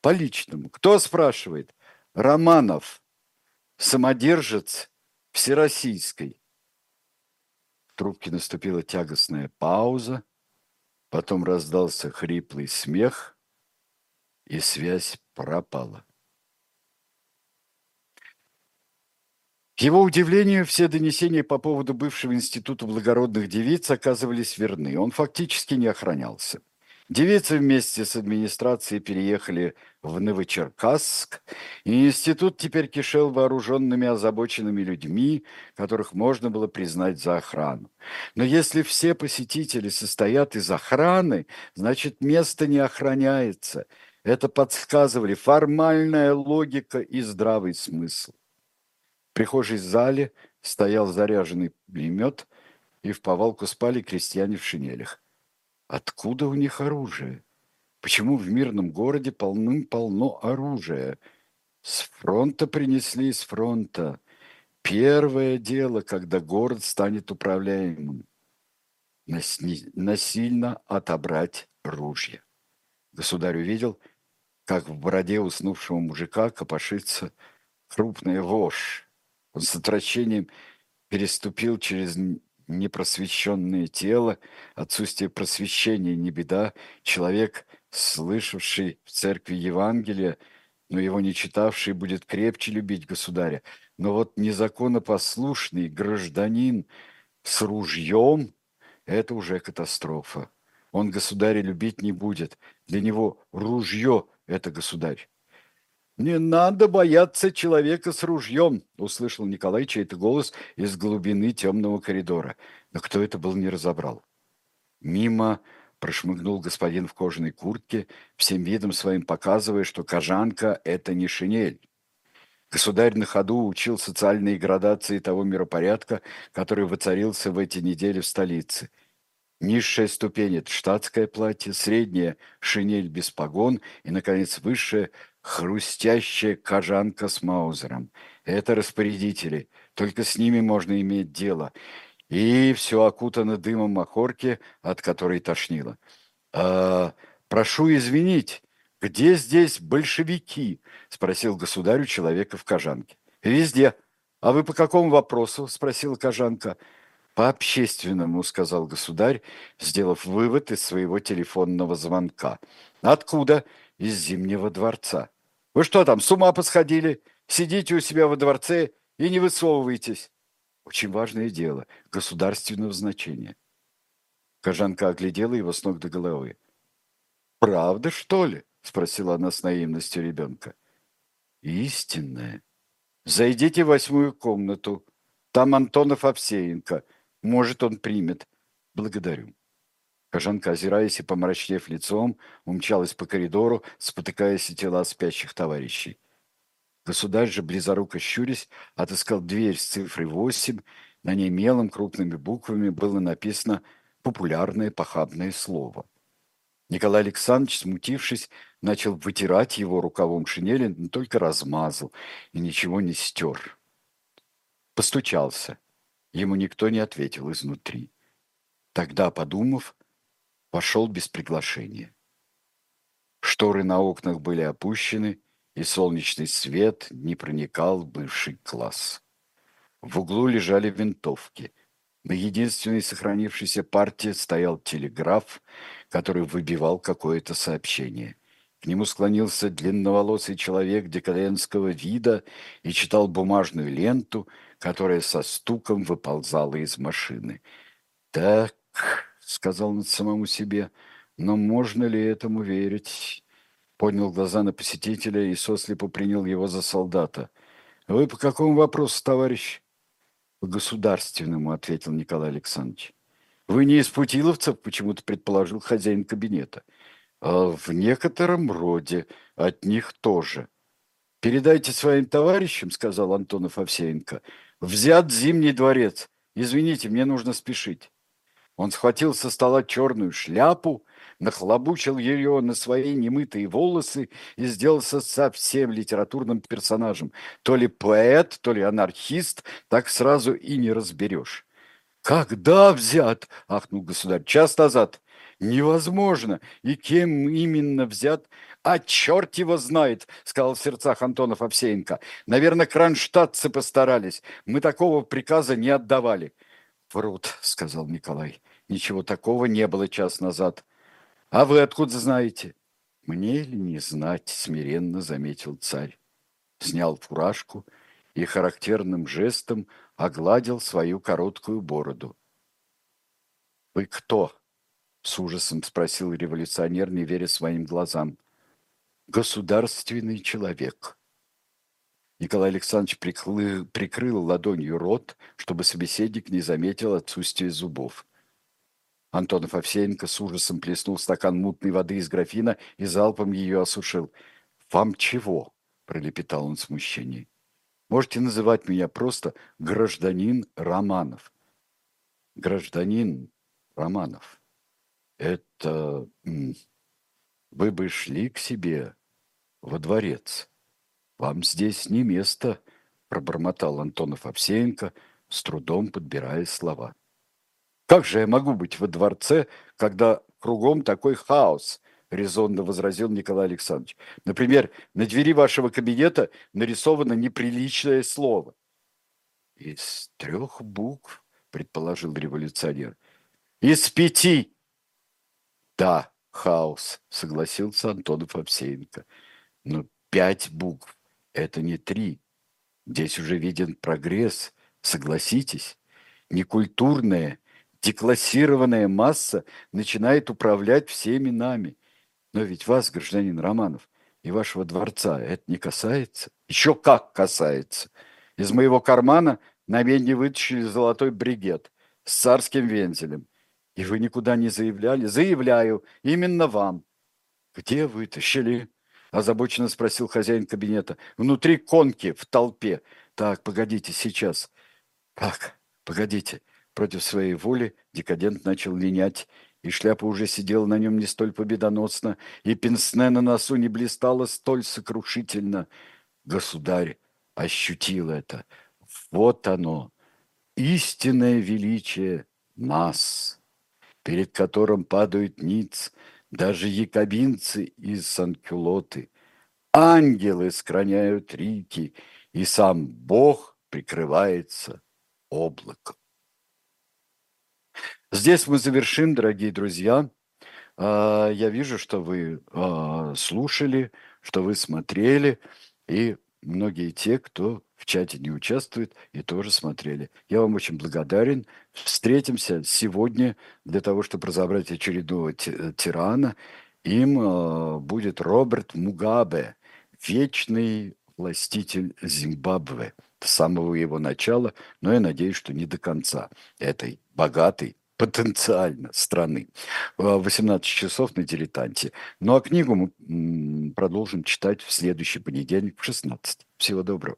«По личному». «Кто спрашивает?» «Романов». «Самодержец всероссийской. В трубке наступила тягостная пауза, потом раздался хриплый смех, и связь пропала. К его удивлению, все донесения по поводу бывшего института благородных девиц оказывались верны. Он фактически не охранялся. Девицы вместе с администрацией переехали в Новочеркасск, и институт теперь кишел вооруженными озабоченными людьми, которых можно было признать за охрану. Но если все посетители состоят из охраны, значит место не охраняется. Это подсказывали формальная логика и здравый смысл. В прихожей зале стоял заряженный пулемет, и в повалку спали крестьяне в шинелях. Откуда у них оружие? Почему в мирном городе полным-полно оружия? С фронта принесли, с фронта. Первое дело, когда город станет управляемым. Насильно отобрать ружья. Государь увидел, как в бороде уснувшего мужика копошится крупная вошь. Он с отвращением переступил через непросвещенное тело, отсутствие просвещения не беда, человек, слышавший в церкви Евангелия, но его не читавший, будет крепче любить государя. Но вот незаконопослушный гражданин с ружьем – это уже катастрофа. Он государя любить не будет. Для него ружье – это государь. «Не надо бояться человека с ружьем!» – услышал Николай чей-то голос из глубины темного коридора. Но кто это был, не разобрал. Мимо прошмыгнул господин в кожаной куртке, всем видом своим показывая, что кожанка – это не шинель. Государь на ходу учил социальные градации того миропорядка, который воцарился в эти недели в столице. Низшая ступень – это штатское платье, средняя – шинель без погон и, наконец, высшая – хрустящая кожанка с маузером. Это распорядители, только с ними можно иметь дело. И все окутано дымом махорки, от которой тошнило. «А, «Прошу извинить, где здесь большевики?» – спросил государю человека в кожанке. «Везде. А вы по какому вопросу?» – спросила кожанка. «По общественному», – сказал государь, сделав вывод из своего телефонного звонка. «Откуда?» «Из Зимнего дворца». Вы что там, с ума посходили? Сидите у себя во дворце и не высовывайтесь. Очень важное дело, государственного значения. Кожанка оглядела его с ног до головы. «Правда, что ли?» – спросила она с наивностью ребенка. «Истинная. Зайдите в восьмую комнату. Там Антонов Овсеенко. Может, он примет. Благодарю». Кожанка, озираясь и помрачнев лицом, умчалась по коридору, спотыкаясь о тела спящих товарищей. Государь же, близоруко щурясь, отыскал дверь с цифрой восемь. На ней мелом крупными буквами было написано популярное похабное слово. Николай Александрович, смутившись, начал вытирать его рукавом шинели, но только размазал и ничего не стер. Постучался. Ему никто не ответил изнутри. Тогда, подумав, вошел без приглашения. Шторы на окнах были опущены, и солнечный свет не проникал в бывший класс. В углу лежали винтовки. На единственной сохранившейся партии стоял телеграф, который выбивал какое-то сообщение. К нему склонился длинноволосый человек декадентского вида и читал бумажную ленту, которая со стуком выползала из машины. «Так», сказал над самому себе. Но можно ли этому верить? Поднял глаза на посетителя и сослепо принял его за солдата. «Вы по какому вопросу, товарищ?» «По государственному», — ответил Николай Александрович. «Вы не из путиловцев?» — почему-то предположил хозяин кабинета. А «В некотором роде. От них тоже». «Передайте своим товарищам», — сказал Антонов Овсеенко. «Взят Зимний дворец. Извините, мне нужно спешить». Он схватил со стола черную шляпу, нахлобучил ее на свои немытые волосы и сделался совсем литературным персонажем. То ли поэт, то ли анархист, так сразу и не разберешь. «Когда взят?» – ахнул государь. «Час назад». «Невозможно! И кем именно взят?» «А черт его знает!» – сказал в сердцах Антонов Овсеенко. «Наверное, кронштадтцы постарались. Мы такого приказа не отдавали». «Врут», — сказал Николай. «Ничего такого не было час назад. А вы откуда знаете?» «Мне ли не знать?» — смиренно заметил царь. Снял фуражку и характерным жестом огладил свою короткую бороду. «Вы кто?» — с ужасом спросил революционер, не веря своим глазам. «Государственный человек», Николай Александрович прикрыл, прикрыл ладонью рот, чтобы собеседник не заметил отсутствие зубов. Антонов Овсеенко с ужасом плеснул стакан мутной воды из графина и залпом ее осушил. «Вам чего?» – пролепетал он в смущении. «Можете называть меня просто гражданин Романов». «Гражданин Романов, это... Вы бы шли к себе во дворец». «Вам здесь не место», – пробормотал Антонов Овсеенко, с трудом подбирая слова. «Как же я могу быть во дворце, когда кругом такой хаос?» – резонно возразил Николай Александрович. Например, на двери вашего кабинета нарисовано неприличное слово. Из трех букв, предположил революционер. Из пяти. Да, хаос, согласился Антонов Овсеенко. Но пять букв – это не три. Здесь уже виден прогресс, согласитесь. Некультурная, деклассированная масса начинает управлять всеми нами. Но ведь вас, гражданин Романов, и вашего дворца это не касается. Еще как касается. Из моего кармана на медне вытащили золотой бригет с царским вензелем. И вы никуда не заявляли? Заявляю, именно вам. Где вытащили? Озабоченно спросил хозяин кабинета. Внутри конки, в толпе. Так, погодите, сейчас. Так, погодите. Против своей воли декадент начал линять, и шляпа уже сидела на нем не столь победоносно, и пенсне на носу не блистала столь сокрушительно. Государь ощутил это. Вот оно, истинное величие нас, перед которым падают ниц даже якобинцы из Санкюлоты. Ангелы скраняют рики, и сам Бог прикрывается облаком. Здесь мы завершим, дорогие друзья. А, я вижу, что вы а, слушали, что вы смотрели, и многие те, кто в чате не участвует и тоже смотрели. Я вам очень благодарен. Встретимся сегодня для того, чтобы разобрать очередного тирана. Им э, будет Роберт Мугабе, вечный властитель Зимбабве с самого его начала, но я надеюсь, что не до конца этой богатой потенциально страны. В 18 часов на «Дилетанте». Ну а книгу мы продолжим читать в следующий понедельник в 16. Всего доброго.